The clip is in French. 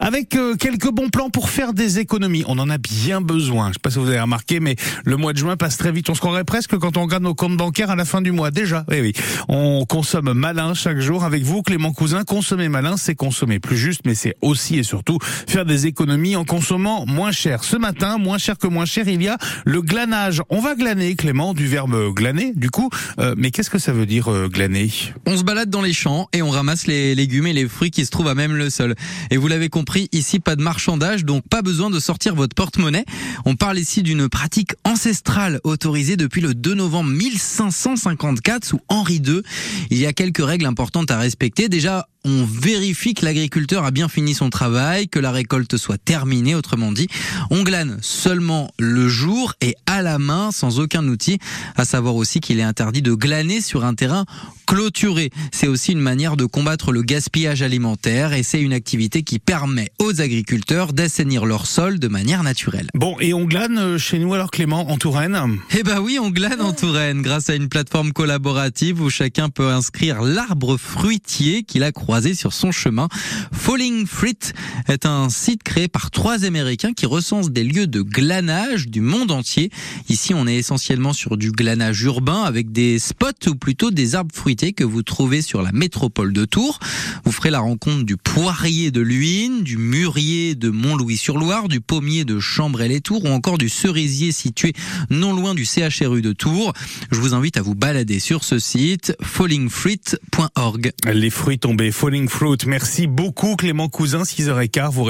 avec euh, quelques bons plans pour faire des économies. On en a bien besoin. Je sais pas si vous avez remarqué, mais le mois de juin passe très vite. On se croirait presque quand on regarde nos comptes bancaires à la fin du mois. Déjà, oui, oui. On consomme malin chaque jour avec vous, Clément Cousin. Consommer malin, c'est consommer plus juste, mais c'est aussi et surtout faire des économies en consommant moins cher. Ce matin, moins cher que moins cher, il y a le glanage. On va glaner, Clément, du verbe glaner, du coup. Euh, mais qu'est-ce que ça veut dire euh, glaner? On se balade dans les champs et on ramasse les légumes et les fruits qui se trouvent à même le sol. Et vous l'avez compris, ici pas de marchandage, donc pas besoin de sortir votre porte-monnaie. On parle ici d'une pratique ancestrale autorisée depuis le 2 novembre 1554 sous Henri II. Il y a quelques règles importantes à respecter. Déjà, on vérifie que l'agriculteur a bien fini son travail, que la récolte soit terminée, autrement dit, on glane seulement le jour et à la main, sans aucun outil. À savoir aussi qu'il est interdit de glaner sur un terrain clôturé. C'est aussi une manière de combattre le gaspillage alimentaire et c'est une activité qui permet aux agriculteurs d'assainir leur sol de manière naturelle. Bon, et on glane euh, chez nous alors Clément, en Touraine? Eh ben oui, on glane en Touraine grâce à une plateforme collaborative où chacun peut inscrire l'arbre fruitier qu'il a croisé sur son chemin. Falling Fruit est un site créé par trois Américains qui recensent des lieux de glanage du monde entier. Ici, on est essentiellement sur du glanage urbain avec des spots ou plutôt des arbres fruitiers que vous trouvez sur la métropole de Tours. Vous ferez la rencontre du poirier de Luynes, du mûrier de Mont-Louis-sur-Loire, du pommier de Chambray-les-Tours ou encore du cerisier situé non loin du CHRU de Tours. Je vous invite à vous balader sur ce site fallingfruit.org. Les fruits tombés, Falling Fruit. Merci beaucoup Clément Cousin, 6h15. Vous